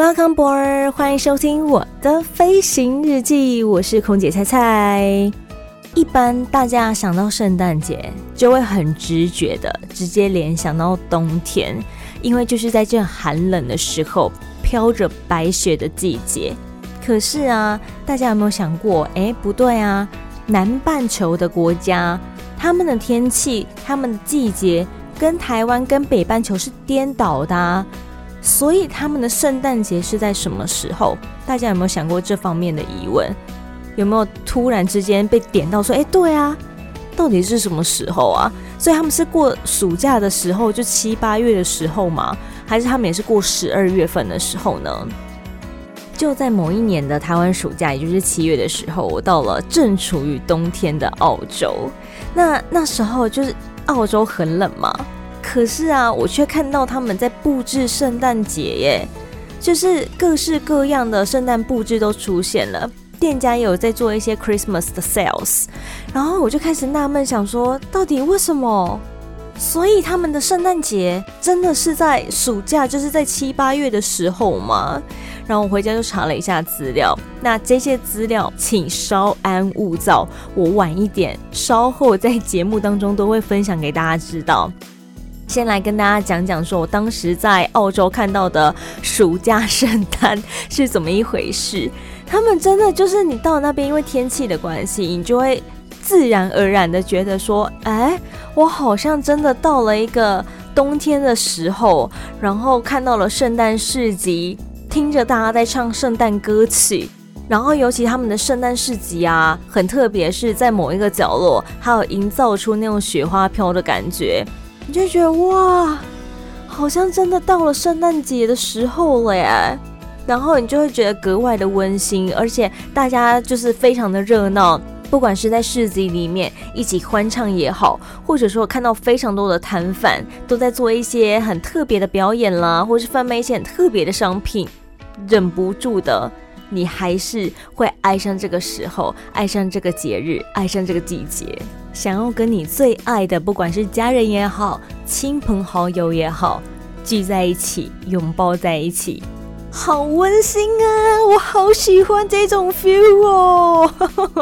Welcome board，欢迎收听我的飞行日记，我是空姐菜菜。一般大家想到圣诞节，就会很直觉的直接联想到冬天，因为就是在这寒冷的时候，飘着白雪的季节。可是啊，大家有没有想过？哎，不对啊，南半球的国家，他们的天气、他们的季节，跟台湾跟北半球是颠倒的啊。所以他们的圣诞节是在什么时候？大家有没有想过这方面的疑问？有没有突然之间被点到说，哎，对啊，到底是什么时候啊？所以他们是过暑假的时候，就七八月的时候吗？还是他们也是过十二月份的时候呢？就在某一年的台湾暑假，也就是七月的时候，我到了正处于冬天的澳洲。那那时候就是澳洲很冷嘛。可是啊，我却看到他们在布置圣诞节耶，就是各式各样的圣诞布置都出现了，店家也有在做一些 Christmas 的 sales，然后我就开始纳闷，想说到底为什么？所以他们的圣诞节真的是在暑假，就是在七八月的时候吗？然后我回家就查了一下资料，那这些资料请稍安勿躁，我晚一点，稍后在节目当中都会分享给大家知道。先来跟大家讲讲，说我当时在澳洲看到的暑假圣诞是怎么一回事。他们真的就是你到那边，因为天气的关系，你就会自然而然的觉得说，哎，我好像真的到了一个冬天的时候，然后看到了圣诞市集，听着大家在唱圣诞歌曲，然后尤其他们的圣诞市集啊，很特别，是在某一个角落，还有营造出那种雪花飘的感觉。你就觉得哇，好像真的到了圣诞节的时候了耶，然后你就会觉得格外的温馨，而且大家就是非常的热闹，不管是在市集里面一起欢唱也好，或者说看到非常多的摊贩都在做一些很特别的表演啦，或是贩卖一些很特别的商品，忍不住的。你还是会爱上这个时候，爱上这个节日，爱上这个季节，想要跟你最爱的，不管是家人也好，亲朋好友也好，聚在一起，拥抱在一起，好温馨啊！我好喜欢这种 feel 哦。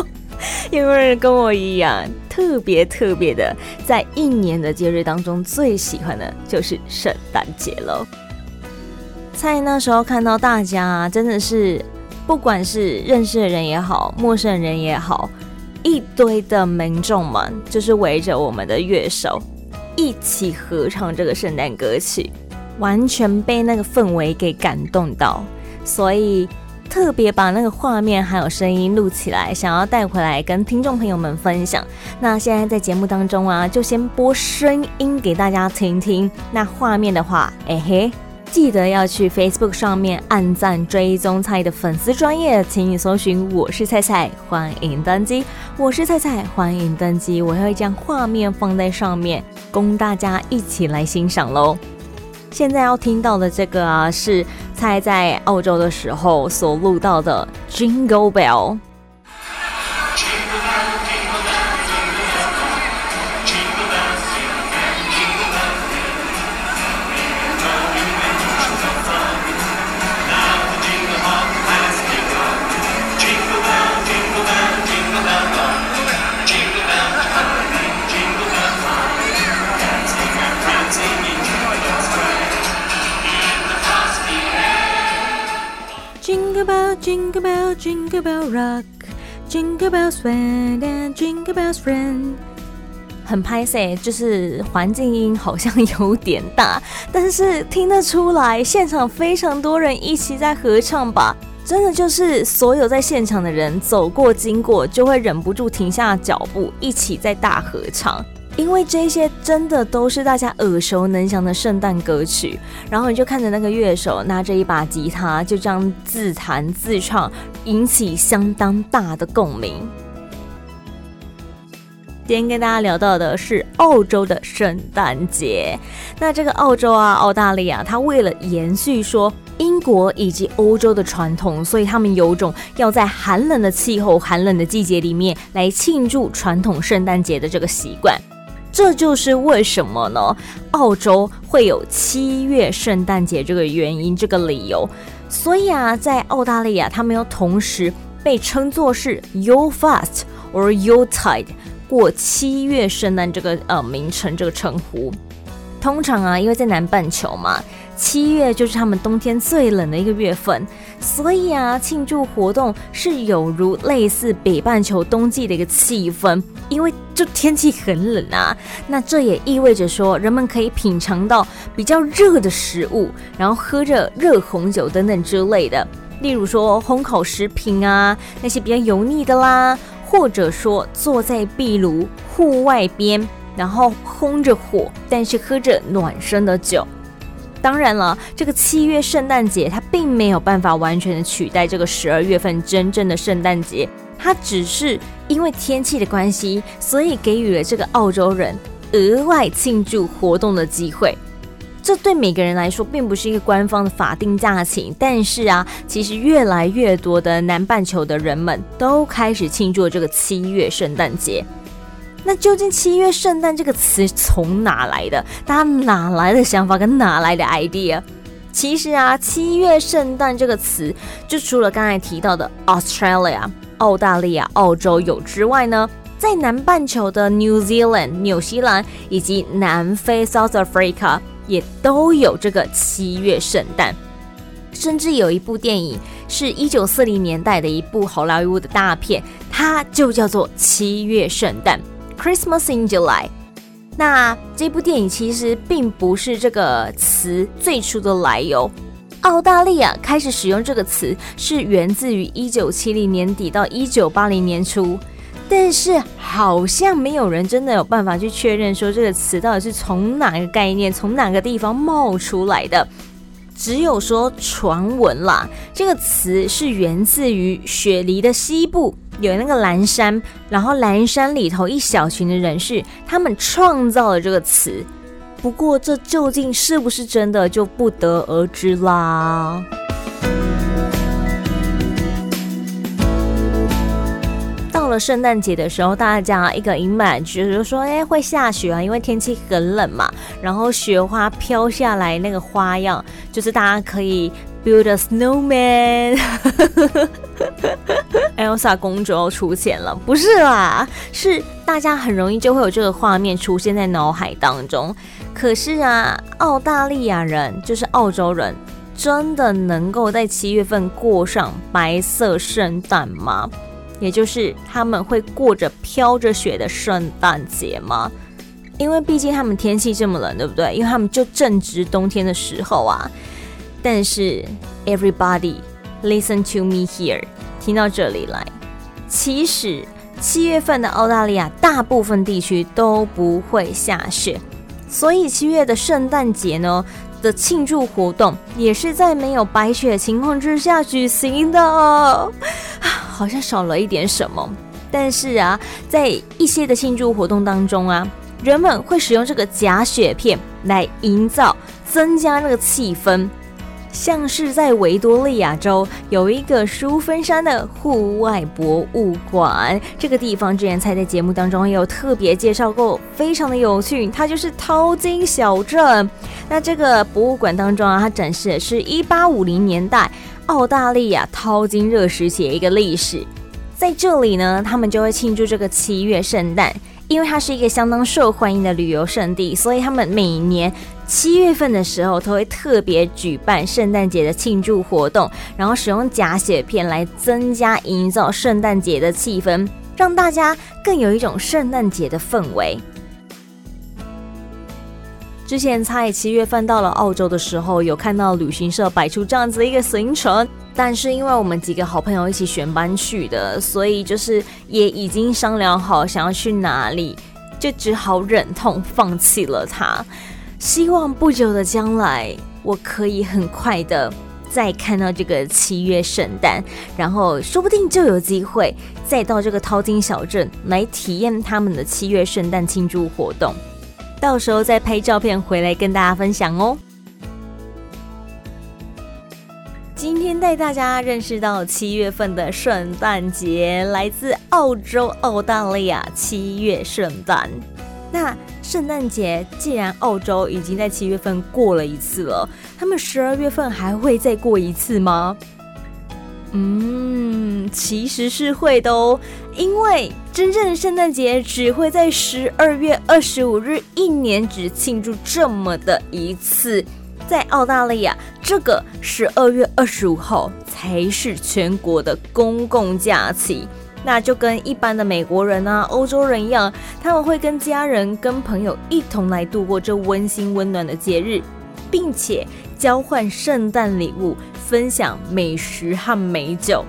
有没有人跟我一样，特别特别的，在一年的节日当中，最喜欢的就是圣诞节了。在那时候看到大家，真的是。不管是认识的人也好，陌生人也好，一堆的民众们就是围着我们的乐手一起合唱这个圣诞歌曲，完全被那个氛围给感动到，所以特别把那个画面还有声音录起来，想要带回来跟听众朋友们分享。那现在在节目当中啊，就先播声音给大家听听。那画面的话，哎嘿。记得要去 Facebook 上面按赞追踪菜的粉丝专业，请你搜寻我是菜菜，欢迎登机。我是菜菜，欢迎登机。我会将画面放在上面，供大家一起来欣赏喽。现在要听到的这个啊，是菜在澳洲的时候所录到的 Jingle Bell。Jingle bell, jingle bell rock, jingle bell swing and jingle bells ring。很拍谢，就是环境音好像有点大，但是听得出来，现场非常多人一起在合唱吧？真的就是所有在现场的人走过经过，就会忍不住停下脚步，一起在大合唱。因为这些真的都是大家耳熟能详的圣诞歌曲。然后你就看着那个乐手拿着一把吉他，就这样自弹自唱，引起相当大的共鸣。今天跟大家聊到的是澳洲的圣诞节。那这个澳洲啊，澳大利亚，它为了延续说英国以及欧洲的传统，所以他们有种要在寒冷的气候、寒冷的季节里面来庆祝传统圣诞节的这个习惯。这就是为什么呢？澳洲会有七月圣诞节这个原因、这个理由。所以啊，在澳大利亚，他们又同时被称作是 “You fast or you tide”。过七月圣诞这个呃名称这个称呼，通常啊，因为在南半球嘛，七月就是他们冬天最冷的一个月份，所以啊，庆祝活动是有如类似北半球冬季的一个气氛，因为就天气很冷啊，那这也意味着说，人们可以品尝到比较热的食物，然后喝着热红酒等等之类的，例如说烘烤食品啊，那些比较油腻的啦。或者说坐在壁炉户外边，然后烘着火，但是喝着暖身的酒。当然了，这个七月圣诞节它并没有办法完全的取代这个十二月份真正的圣诞节，它只是因为天气的关系，所以给予了这个澳洲人额外庆祝活动的机会。这对每个人来说并不是一个官方的法定假期，但是啊，其实越来越多的南半球的人们都开始庆祝这个七月圣诞节。那究竟“七月圣诞”这个词从哪来的？大家哪来的想法跟哪来的 idea？其实啊，“七月圣诞”这个词，就除了刚才提到的 Australia、澳大利亚、澳洲有之外呢，在南半球的 New Zealand、纽西兰以及南非 South Africa。也都有这个七月圣诞，甚至有一部电影是一九四零年代的一部好莱坞的大片，它就叫做《七月圣诞》（Christmas in July）。那这部电影其实并不是这个词最初的来由，澳大利亚开始使用这个词是源自于一九七零年底到一九八零年初。但是好像没有人真的有办法去确认说这个词到底是从哪个概念、从哪个地方冒出来的，只有说传闻啦。这个词是源自于雪梨的西部有那个蓝山，然后蓝山里头一小群的人士，他们创造了这个词。不过这究竟是不是真的，就不得而知啦。到了圣诞节的时候，大家一个 image 就是说，哎，会下雪啊，因为天气很冷嘛。然后雪花飘下来，那个花样就是大家可以 build a snowman。Elsa 公主要出现了，不是啦，是大家很容易就会有这个画面出现在脑海当中。可是啊，澳大利亚人就是澳洲人，真的能够在七月份过上白色圣诞吗？也就是他们会过着飘着雪的圣诞节吗？因为毕竟他们天气这么冷，对不对？因为他们就正值冬天的时候啊。但是，everybody listen to me here，听到这里来，其实七月份的澳大利亚大部分地区都不会下雪，所以七月的圣诞节呢的庆祝活动也是在没有白雪情况之下举行的。好像少了一点什么，但是啊，在一些的庆祝活动当中啊，人们会使用这个假雪片来营造、增加那个气氛，像是在维多利亚州有一个淑芬山的户外博物馆，这个地方之前才在节目当中也有特别介绍过，非常的有趣，它就是淘金小镇。那这个博物馆当中啊，它展示的是一八五零年代。澳大利亚淘金热时期的一个历史，在这里呢，他们就会庆祝这个七月圣诞，因为它是一个相当受欢迎的旅游胜地，所以他们每年七月份的时候都会特别举办圣诞节的庆祝活动，然后使用假雪片来增加营造圣诞节的气氛，让大家更有一种圣诞节的氛围。之前在七月份到了澳洲的时候，有看到旅行社摆出这样子的一个行程，但是因为我们几个好朋友一起选班去的，所以就是也已经商量好想要去哪里，就只好忍痛放弃了它。希望不久的将来，我可以很快的再看到这个七月圣诞，然后说不定就有机会再到这个淘金小镇来体验他们的七月圣诞庆祝活动。到时候再拍照片回来跟大家分享哦。带大家认识到七月份的圣诞节，来自澳洲澳大利亚七月圣诞。那圣诞节既然澳洲已经在七月份过了一次了，他们十二月份还会再过一次吗？嗯，其实是会的哦，因为真正的圣诞节只会在十二月二十五日，一年只庆祝这么的一次。在澳大利亚，这个十二月二十五号才是全国的公共假期。那就跟一般的美国人啊、欧洲人一样，他们会跟家人、跟朋友一同来度过这温馨温暖的节日，并且交换圣诞礼物、分享美食和美酒。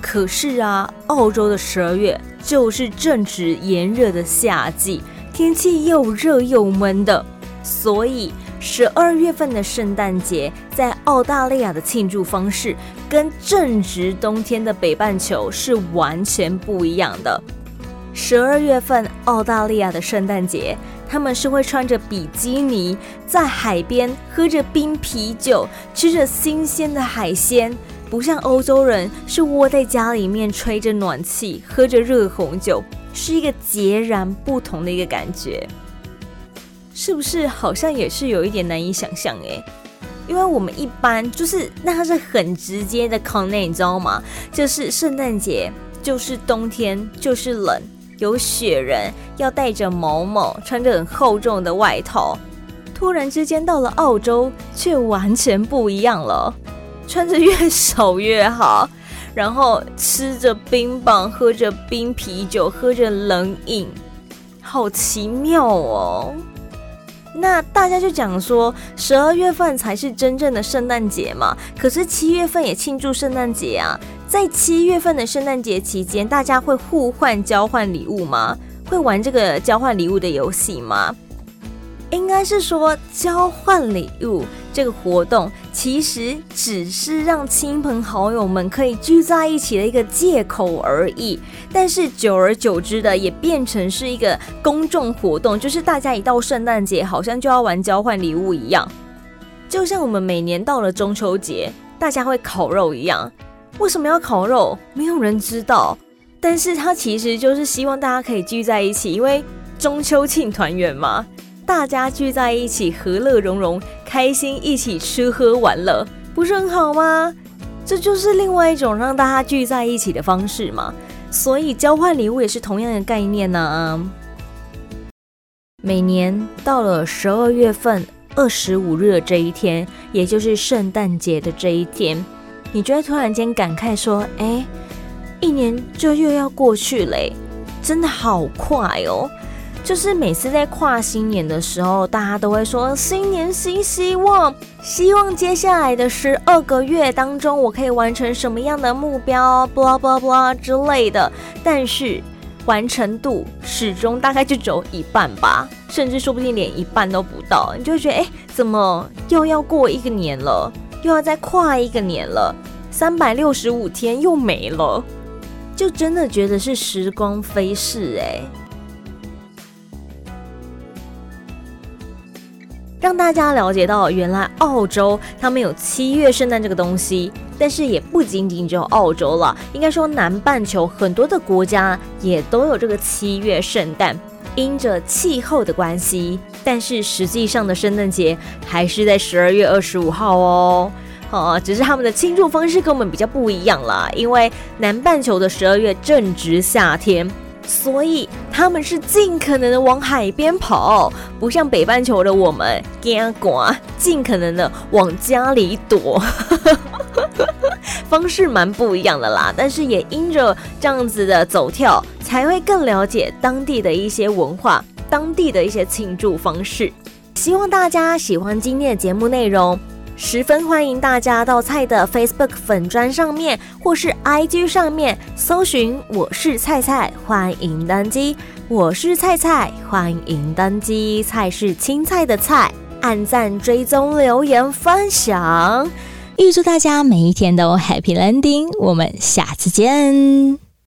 可是啊，澳洲的十二月就是正值炎热的夏季，天气又热又闷的，所以。十二月份的圣诞节在澳大利亚的庆祝方式跟正值冬天的北半球是完全不一样的。十二月份澳大利亚的圣诞节，他们是会穿着比基尼，在海边喝着冰啤酒，吃着新鲜的海鲜，不像欧洲人是窝在家里面吹着暖气，喝着热红酒，是一个截然不同的一个感觉。是不是好像也是有一点难以想象诶？因为我们一般就是那它是很直接的 c o n n e 你知道吗？就是圣诞节就是冬天就是冷，有雪人要戴着某某，穿着很厚重的外套。突然之间到了澳洲，却完全不一样了，穿着越少越好，然后吃着冰棒，喝着冰啤酒，喝着冷饮，好奇妙哦。那大家就讲说，十二月份才是真正的圣诞节嘛。可是七月份也庆祝圣诞节啊。在七月份的圣诞节期间，大家会互换交换礼物吗？会玩这个交换礼物的游戏吗？应该是说交换礼物。这个活动其实只是让亲朋好友们可以聚在一起的一个借口而已，但是久而久之的也变成是一个公众活动，就是大家一到圣诞节好像就要玩交换礼物一样，就像我们每年到了中秋节，大家会烤肉一样。为什么要烤肉？没有人知道，但是它其实就是希望大家可以聚在一起，因为中秋庆团圆嘛。大家聚在一起，和乐融融，开心一起吃喝玩乐，不是很好吗？这就是另外一种让大家聚在一起的方式嘛。所以交换礼物也是同样的概念呢、啊。每年到了十二月份二十五日的这一天，也就是圣诞节的这一天，你就会突然间感慨说：“哎，一年就又要过去嘞，真的好快哦。”就是每次在跨新年的时候，大家都会说新年新希望，希望接下来的十二个月当中，我可以完成什么样的目标，blah blah blah 之类的。但是完成度始终大概就只有一半吧，甚至说不定连一半都不到。你就会觉得，哎，怎么又要过一个年了，又要再跨一个年了，三百六十五天又没了，就真的觉得是时光飞逝，哎。让大家了解到，原来澳洲他们有七月圣诞这个东西，但是也不仅仅只有澳洲了，应该说南半球很多的国家也都有这个七月圣诞。因着气候的关系，但是实际上的圣诞节还是在十二月二十五号哦。哦，只是他们的庆祝方式跟我们比较不一样啦，因为南半球的十二月正值夏天。所以他们是尽可能的往海边跑，不像北半球的我们，惊赶，尽可能的往家里躲，方式蛮不一样的啦。但是也因着这样子的走跳，才会更了解当地的一些文化，当地的一些庆祝方式。希望大家喜欢今天的节目内容。十分欢迎大家到菜的 Facebook 粉砖上面，或是 IG 上面搜寻“我是菜菜”，欢迎登机。我是菜菜，欢迎登机。菜是青菜的菜，按赞、追踪、留言、分享。预祝大家每一天都 Happy Landing，我们下次见。